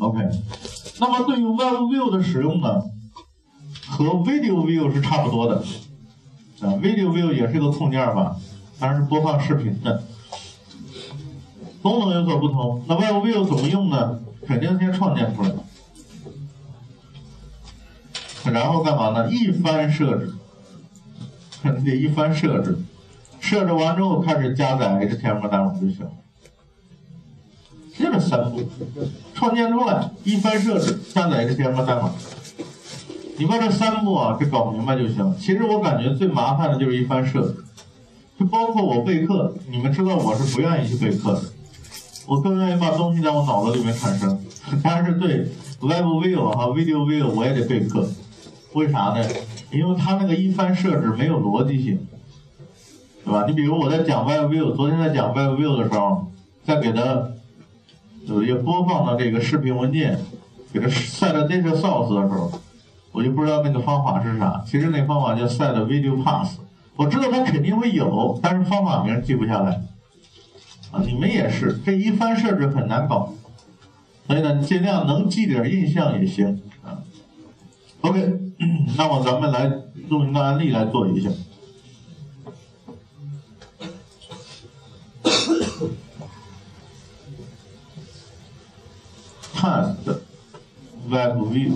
OK，那么对于 Web View 的使用呢，和 Video View 是差不多的啊，Video View 也是一个控件吧，当然是播放视频的，功能有所不同。那 Web View 怎么用呢？肯定先创建出来，然后干嘛呢？一番设置，肯定得一番设置，设置完之后开始加载 HTML 代码就行。就这三步，创建出来，一番设置，下载 HTML 代码。你把这三步啊，给搞明白就行。其实我感觉最麻烦的就是一番设置，就包括我备课，你们知道我是不愿意去备课的，我更愿意把东西在我脑子里面产生。但是对 Web View 和 Video View 我也得备课，为啥呢？因为它那个一番设置没有逻辑性，对吧？你比如我在讲 Web View，昨天在讲 Web View 的时候，在给它。有一播放的这个视频文件，给它 set data source 的时候，我就不知道那个方法是啥。其实那方法叫 set video path，我知道它肯定会有，但是方法名记不下来。啊，你们也是，这一番设置很难搞，所以呢，尽量能记点印象也行啊。OK，那么咱们来用一个案例来做一下。看的 Web View，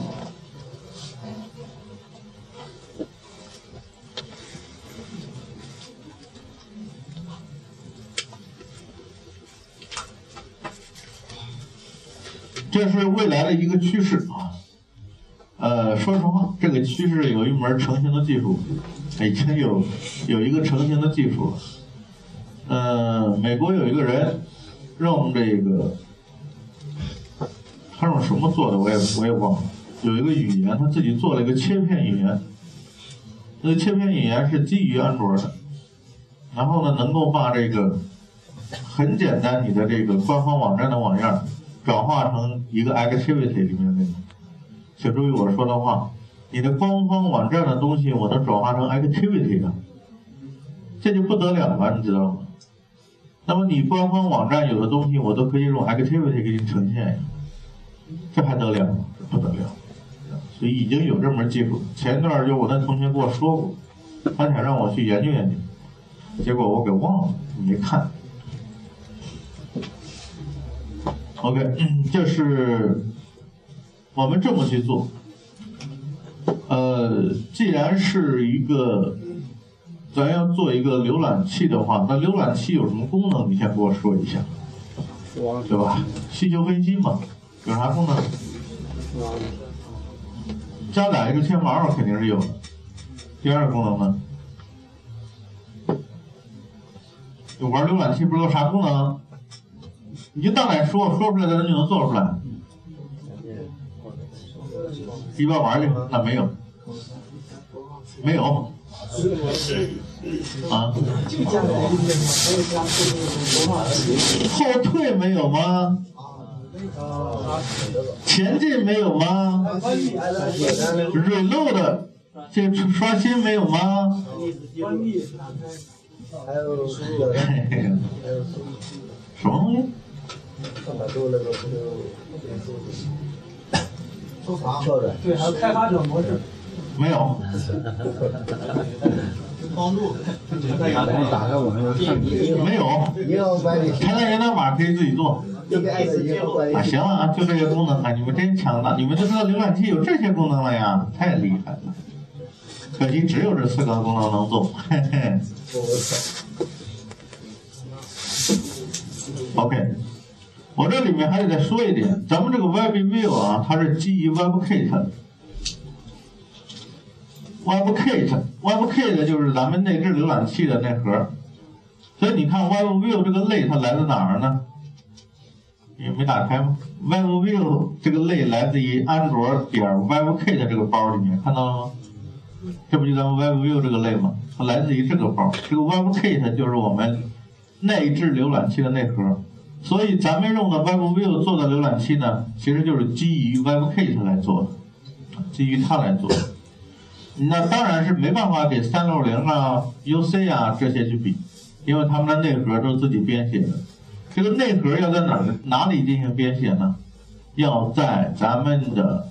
这是未来的一个趋势啊。呃，说实话，这个趋势有一门成型的技术，已经有有一个成型的技术了。呃，美国有一个人用这个。什么做的？我也我也忘了。有一个语言，他自己做了一个切片语言。那切片语言是基于安卓的，然后呢，能够把这个很简单你的这个官方网站的网页转化成一个 activity 里面那种。请注意我说的话，你的官方网站的东西我能转化成 activity 的，这就不得了了，你知道吗？那么你官方网站有的东西，我都可以用 activity 给你呈现。这还得了？不得了！所以已经有这门技术。前一段就我那同学跟我说过，他想让我去研究研究，结果我给忘了，没看。OK，这是我们这么去做。呃，既然是一个咱要做一个浏览器的话，那浏览器有什么功能？你先给我说一下，对吧？需求分析嘛。有啥功能？加载一个天猫肯定是有的。第二个功能呢？就玩浏览器不知道啥功能？你就大胆说，说出来的人就能做出来。一边玩去，那没有，没有。啊？后退没有吗？前进没有吗？锐漏的，这刷新没有吗？还有什么东西？收藏。对，还有开发者模式。没有。帮助。打开我们没有。开发源代码可以自己做。啊，行了啊，就这些功能啊，你们真强大！你们都知道浏览器有这些功能了呀，太厉害了。可惜只有这四个功能能做，嘿嘿。OK，我这里面还得再说一点，咱们这个 Web View 啊，它是基于 WebKit。WebKit，WebKit 就是咱们内置浏览器的内核。所以你看 Web View 这个类它来自哪儿呢？也没打开吗？Web View 这个类来自于安卓点 WebKit 这个包里面，看到了吗？这不就咱们 Web View 这个类吗？它来自于这个包，这个 WebKit 就是我们内置浏览器的内核。所以咱们用的 Web View 做的浏览器呢，其实就是基于 WebKit 来做的，基于它来做的。那当然是没办法给三六零啊、UC 啊这些去比，因为他们的内核都是自己编写的。这个内核要在哪哪里进行编写呢？要在咱们的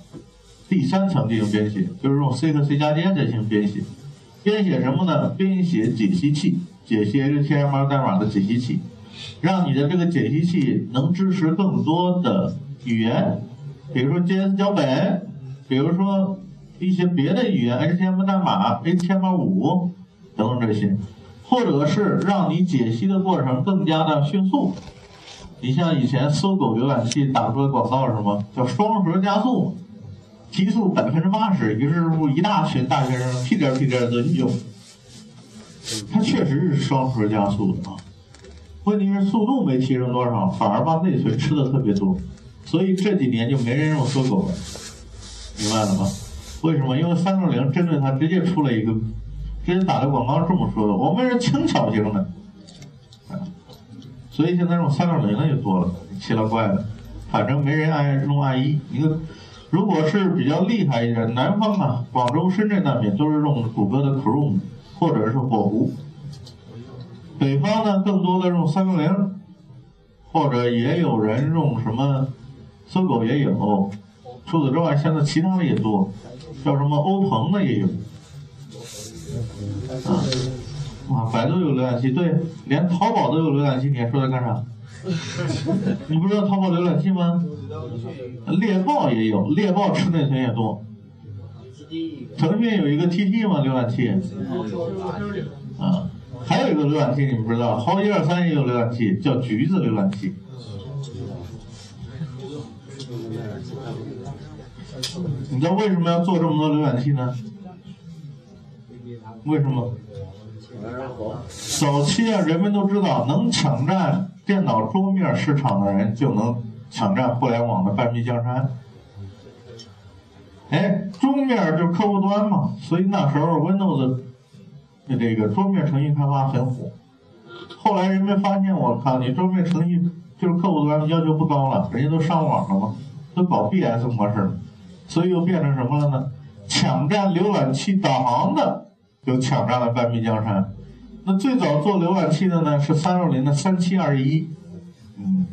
第三层进行编写，就是用 C 和 C 加加进行编写。编写什么呢？编写解析器，解析 HTML 代码的解析器，让你的这个解析器能支持更多的语言，比如说 JS 脚本，比如说一些别的语言 HTML 代码 HTML5 等等这些，或者是让你解析的过程更加的迅速。你像以前搜狗浏览器打出的广告是什么？叫双核加速。提速百分之八十，于是乎一大群大学生屁颠屁颠的用，它确实是双核加速的啊。问题是速度没提升多少，反而把内存吃的特别多，所以这几年就没人用搜狗了，明白了吗？为什么？因为三六零针对它直接出了一个，直接打的广告是这么说的：我们是轻巧型的，所以现在用三六零的就多了，奇了怪了，反正没人爱用 IE，一个。如果是比较厉害一点，南方啊，广州、深圳那边都是用谷歌的 Chrome 或者是火狐；北方呢，更多的用三六零，或者也有人用什么搜狗也有。除此之外，现在其他的也多，叫什么欧鹏的也有。啊，啊，百度有浏览器，对，连淘宝都有浏览器，你还说它干啥？你不知道淘宝浏览器吗？猎豹也有，猎豹吃内存也多。腾讯有一个 TT 吗？浏览器。啊，还有一个浏览器你们不知道，好一二三也有浏览器，叫橘子浏览器。你知道为什么要做这么多浏览器呢？为什么？早期啊，人们都知道，能抢占电脑桌面市场的人就能。抢占互联网的半壁江山，哎，桌面就是客户端嘛，所以那时候 Windows 的这个桌面程序开发很火。后来人们发现，我靠，你桌面程序就是客户端要求不高了，人家都上网了嘛，都搞 BS 模式了，所以又变成什么了呢？抢占浏览器导航的，就抢占了半壁江山。那最早做浏览器的呢，是三六零的三七二一。嗯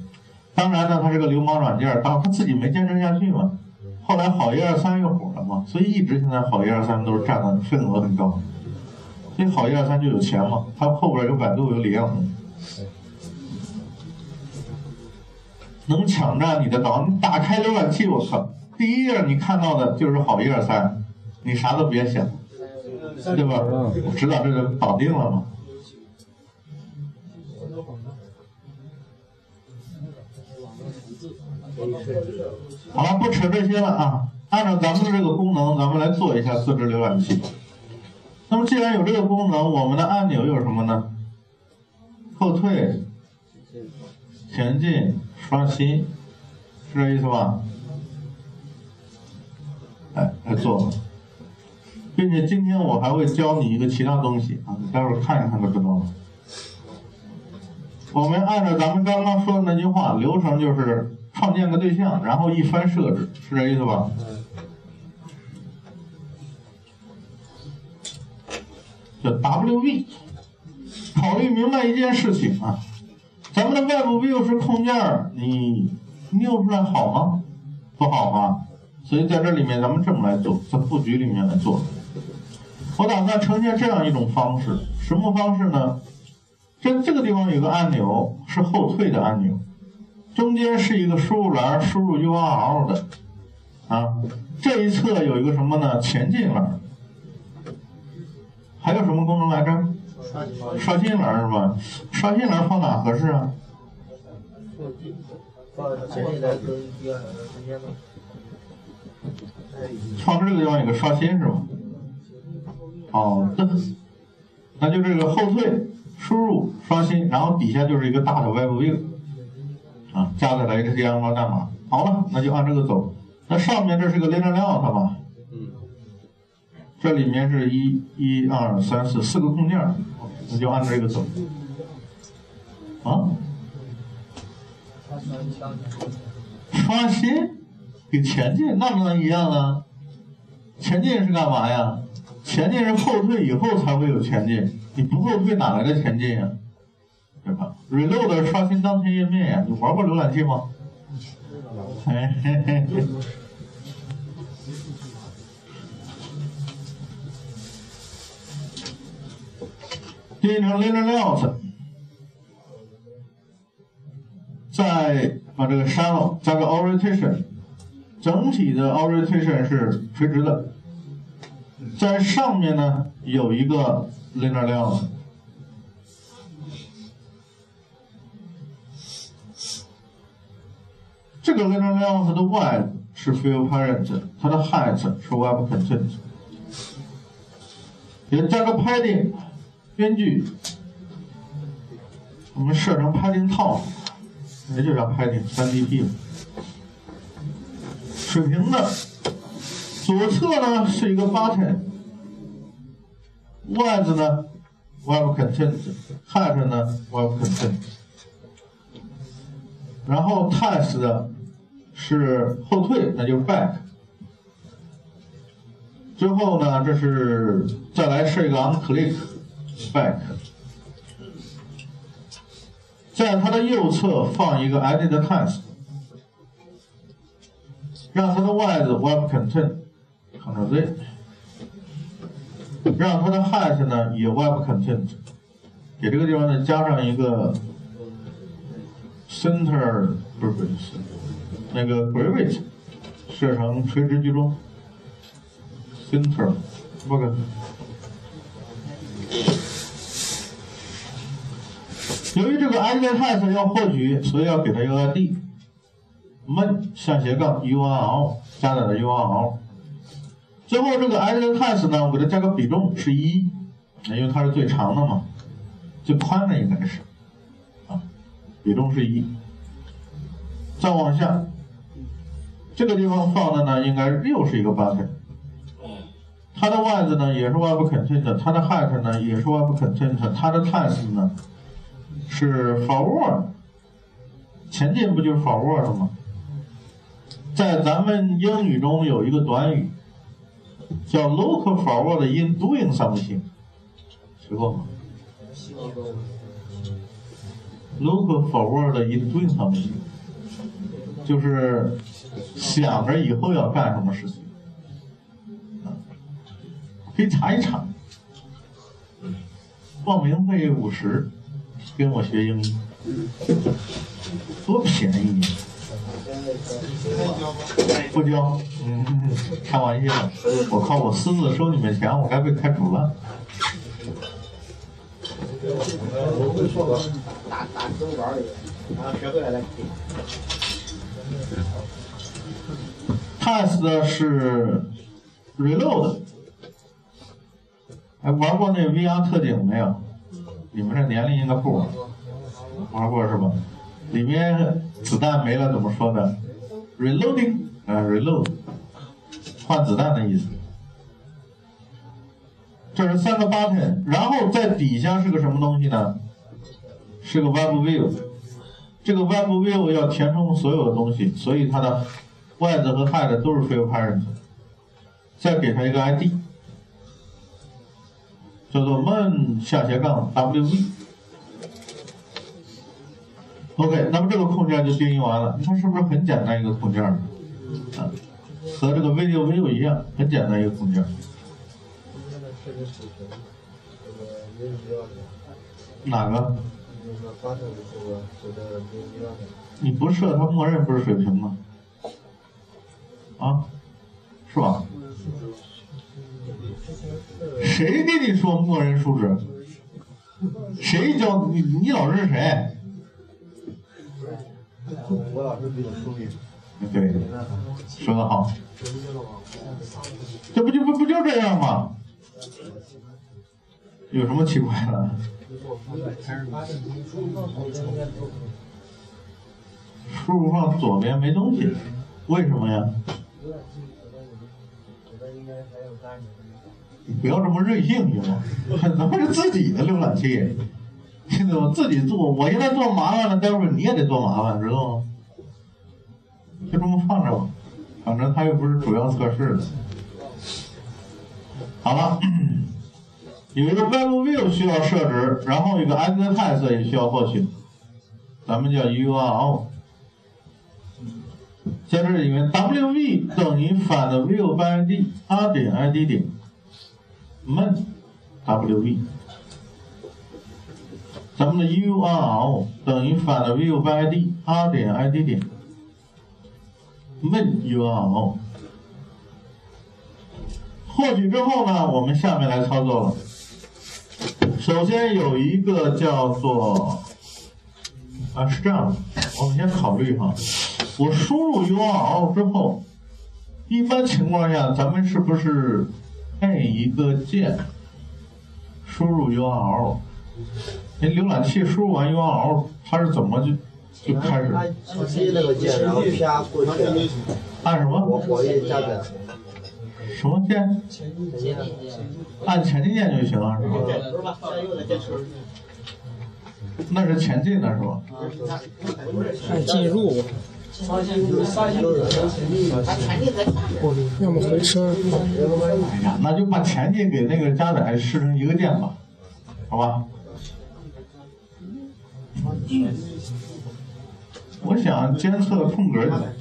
当然呢，它是个流氓软件，当他自己没坚持下去嘛。后来好一二三又火了嘛，所以一直现在好一二三都是占的份额很高。所以好一二三就有钱嘛，它后边有百度有李彦宏，能抢占你的导。你打开浏览器，我靠，第一页你看到的就是好一二三，你啥都别想，对吧？我知道这个绑定了嘛。好了，不扯这些了啊！按照咱们的这个功能，咱们来做一下自制浏览器。那么既然有这个功能，我们的按钮有什么呢？后退、前进、刷新，是这意思吧？哎，来做，并且今天我还会教你一个其他东西啊，待会儿看一看就知道了。我们按照咱们刚刚说的那句话，流程就是。创建个对象，然后一番设置，是这意思吧？叫 WV。考虑明白一件事情啊，咱们的外部 view 是控件儿，你拗出来好吗？不好吧？所以在这里面，咱们这么来做，在布局里面来做。我打算呈现这样一种方式，什么方式呢？在这个地方有个按钮，是后退的按钮。中间是一个输入栏，输入 URL 的，啊，这一侧有一个什么呢？前进栏，还有什么功能来着？刷新栏是吧？刷新栏放哪合适啊？放这个地方有个刷新是吧？好的，那就这个后退、输入、刷新，然后底下就是一个大的 Web View。啊，加载了 HTML 代码，好了，那就按这个走。那上面这是个 layout 吧？嗯。这里面是一、一、二、三、四四个空件，那就按这个走。啊？刷新？给前进那不能一样啊？前进是干嘛呀？前进是后退以后才会有前进，你不后退哪来的前进呀？对吧？Reload 刷新当前页面呀，你玩过浏览器吗？嘿嘿嘿嘿。变成 liner layout，再把这个删了加个 orientation，整体的 orientation 是垂直的，在上面呢有一个 liner layout，这个 liner layout 的 width 是 fill parent，它的 height 是 web content，也加个 padding。编距，我们设成 padding 套，也就叫 padding 三 DP。水平的，左侧呢是一个 button，外子呢 web content，汉子呢 web content，然后 test 是后退，那就是 back。之后呢，这是再来设一个 on click。back，在它的右侧放一个 edit text，让它的 width web content，Ctrl Z，让它的 height 呢也 web content，给这个地方呢加上一个 center 不是不是那个 gravity，设成垂直居中，center，不可。由于这个 i d text 要获取，所以要给它一个 id。闷向斜杠 u r l 加载的 u r l。最后这个 i d text 呢，我给它加个比重是一，因为它是最长的嘛，最宽的应该是啊，比重是一。再往下，这个地方放的呢，应该又是一个 button。它的 width 呢也是 web content，它的 height 呢也是 web content，它的 test 呢。是 forward，前进不就是 forward 吗？在咱们英语中有一个短语叫 look forward in doing something，学过吗？look forward in doing something，就是想着以后要干什么事情，可以查一查，报名费五十。跟我学英语，多便宜！不交，嗯，开玩笑，我靠，我私自收你们钱，我该被开除了。我会说个打打中班的，然后学会了再 Test 是 reload，哎，玩过那 VR 特警没有？你们这年龄应该不玩，玩过是吧？里面子弹没了怎么说呢？Reloading，啊，reload，换子弹的意思。这是三个 button，然后在底下是个什么东西呢？是个 web view。这个 web view 要填充所有的东西，所以它的 width 和 height 都是 fill parent。再给它一个 ID。叫做 main 下斜杠 wv。OK，那么这个控件就定义完了。你看是不是很简单一个控件？啊，和这个 video view 一样，很简单一个控件。哪个？你不设它默认不是水平吗？啊，是吧？谁跟你说默认数值？谁教你？你老师是谁？我老师比我聪明。对，说的好。这不就不不就这样吗？有什么奇怪的？输入放左边没东西，为什么呀？你不要这么任性行吗？咱们是自己的浏览器，现在我自己做，我现在做麻烦了，待会儿你也得做麻烦，知道吗？就这么放着吧，反正它又不是主要测试的。好了，有一个 Web View 需要设置，然后一个 Edit Text 也需要获取，咱们叫 URL。在这里面，wv 等于反的 view by id r 点 id 点 main wv，咱们的 url 等于反的 view by id r 点 id 点 main url。获取之后呢，我们下面来操作了。首先有一个叫做啊，是这样的，我们先考虑哈。我输入 URL 之后，一般情况下，咱们是不是配一个键？输入 URL，那浏览器输入完 URL，它是怎么就就开始？按前进那个键，然后啪过去。按什么？我我也加载。什么键？前进键。按前进键就行了，是吧？那是前进的是吧？按进入。要么回车。哎呀，那就把前进给那个加载设成一个键吧，好吧？我想监测空格的，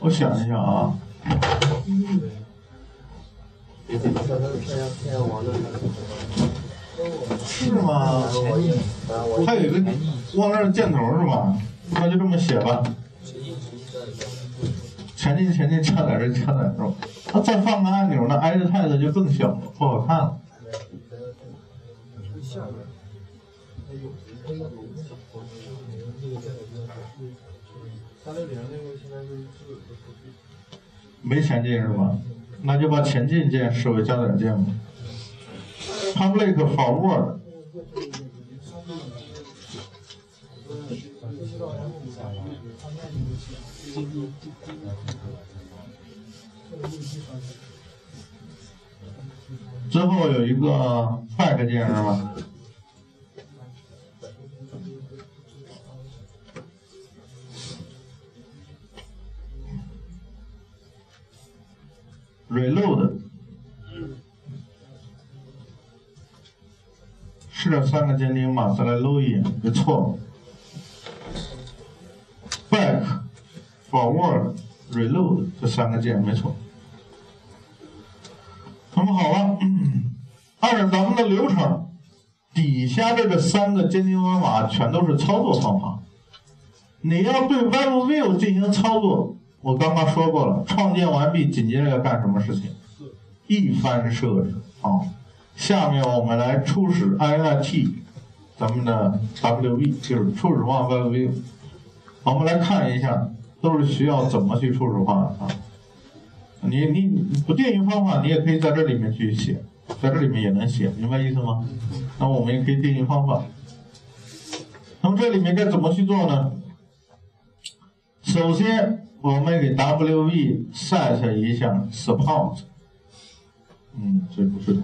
我想一下啊。是吗？还有一个往那儿箭头是吧？那就这么写吧。前进前进加载这加载是吧？那再放个按钮，那 Edit Text 就更小了，不好看了。没前进是吧？那就把前进键视为加载键吧。Public forward。最后有一个 back 键是吧？Reload 是这三个监听吗？再来搂一眼，别错。Back。Forward, reload 这三个键没错。那么好了，按照咱们的流程，底下这个三个监听方法全都是操作方法。你要对 WebView 进行操作，我刚刚说过了，创建完毕，紧接着要干什么事情？一番设置啊。下面我们来初始 IIT 咱们的 WV，就是初始化 WebView。我们来看一下。都是需要怎么去初始化的啊？你你不定义方法，你也可以在这里面去写，在这里面也能写，明白意思吗？那我们也可以定义方法。那么这里面该怎么去做呢？首先，我们给 WV set 一下 support。嗯，这不是，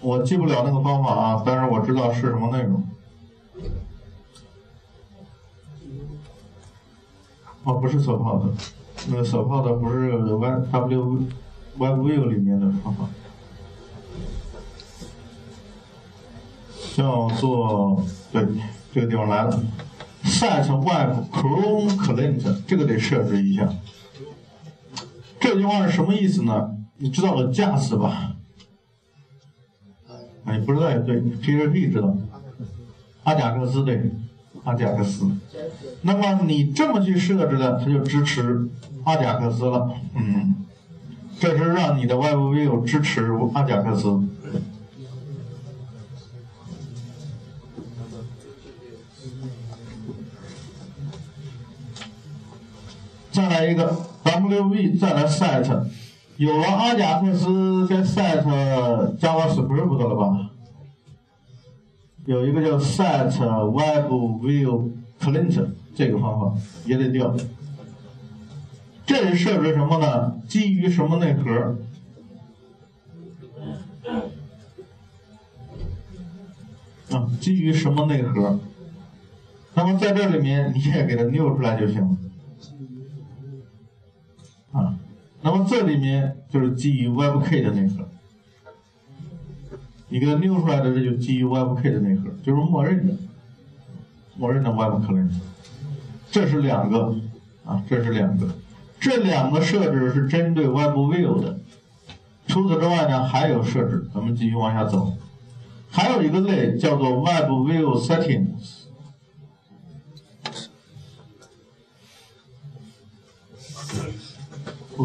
我记不了那个方法啊，但是我知道是什么内容。哦，不是 support，那个 support 不是 YW YW 里面的方法，叫做对这个地方来了，set web Chrome client 这个得设置一下。这句话是什么意思呢？你知道个架势吧？哎，不知道也对，PHP 知道，阿贾克斯对。阿贾克斯，那么你这么去设置的，它就支持阿贾克斯了。嗯，这是让你的 WebView 支持阿贾克斯。再来一个 WV，再来 set，有了阿贾克斯，该 set JavaScript 了吧？有一个叫 set web view client 这个方法也得调。这是设置什么呢？基于什么内核？啊，基于什么内核？那么在这里面你也给它 new 出来就行。啊，那么这里面就是基于 WebK 的内核。你给它扭出来的，这就基于 WebK 的内核，就是默认的，默认的 Web Client。这是两个啊，这是两个，这两个设置是针对 Web View 的。除此之外呢，还有设置，咱们继续往下走，还有一个类叫做 Web View Settings。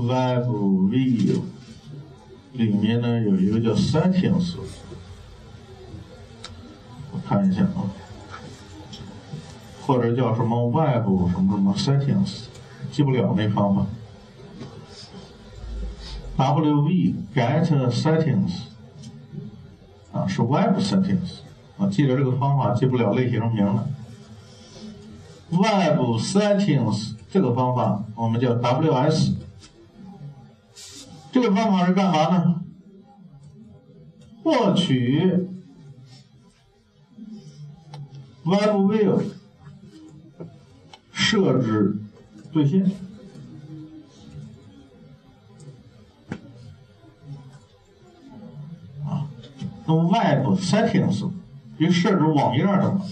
Web View 里面呢有一个叫 Settings，我看一下啊，或者叫什么 Web 什么什么 Settings，记不了那方法。WV Get Settings 啊是 Web Settings 啊，记得这个方法，记不了类型名了。Web Settings 这个方法我们叫 WS。这个方法是干嘛呢？获取 Web View 设置兑现。啊，那么 Web Settings 就设置网页的嘛，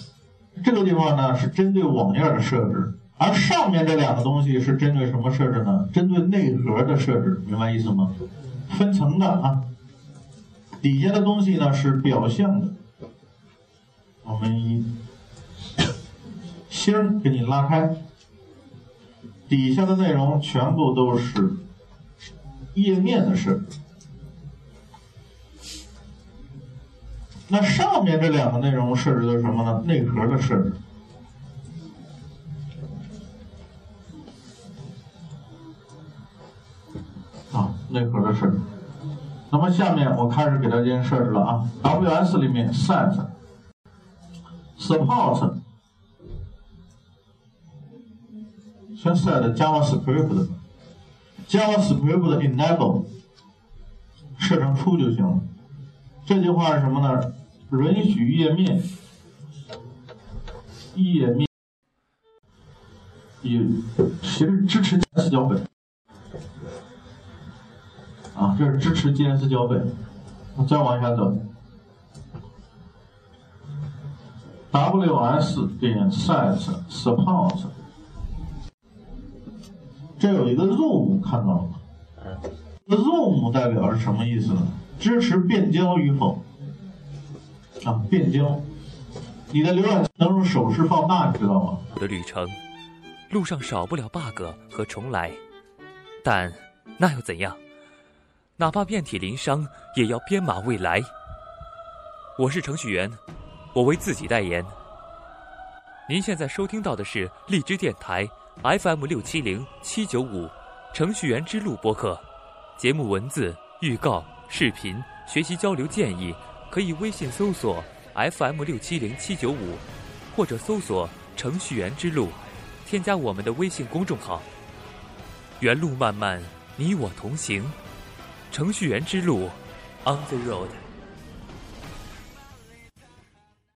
这个地方呢是针对网页的设置。而上面这两个东西是针对什么设置呢？针对内核的设置，明白意思吗？分层的啊，底下的东西呢是表象的，我们一 星给你拉开，底下的内容全部都是页面的设置。那上面这两个内容设置的什么呢？内核的设置。内核的设置。那么下面我开始给大家设置了啊，WS 里面 set support 先 set JavaScript JavaScript enable 设成 true 就行了。这句话是什么呢？允许页面页面也其实支持四脚本。啊，这是支持 JS 脚本。再往下走，ws 点 set support，这有一个 zoom 看到了吗？zoom 代表是什么意思呢？支持变焦与否？啊，变焦。你的浏览器能用手势放大，你知道吗？我的旅程，路上少不了 bug 和重来，但那又怎样？哪怕遍体鳞伤，也要编码未来。我是程序员，我为自己代言。您现在收听到的是荔枝电台 FM 六七零七九五程序员之路播客，节目文字、预告、视频、学习交流建议，可以微信搜索 FM 六七零七九五，或者搜索程序员之路，添加我们的微信公众号。原路漫漫，你我同行。程序员之路，On the road。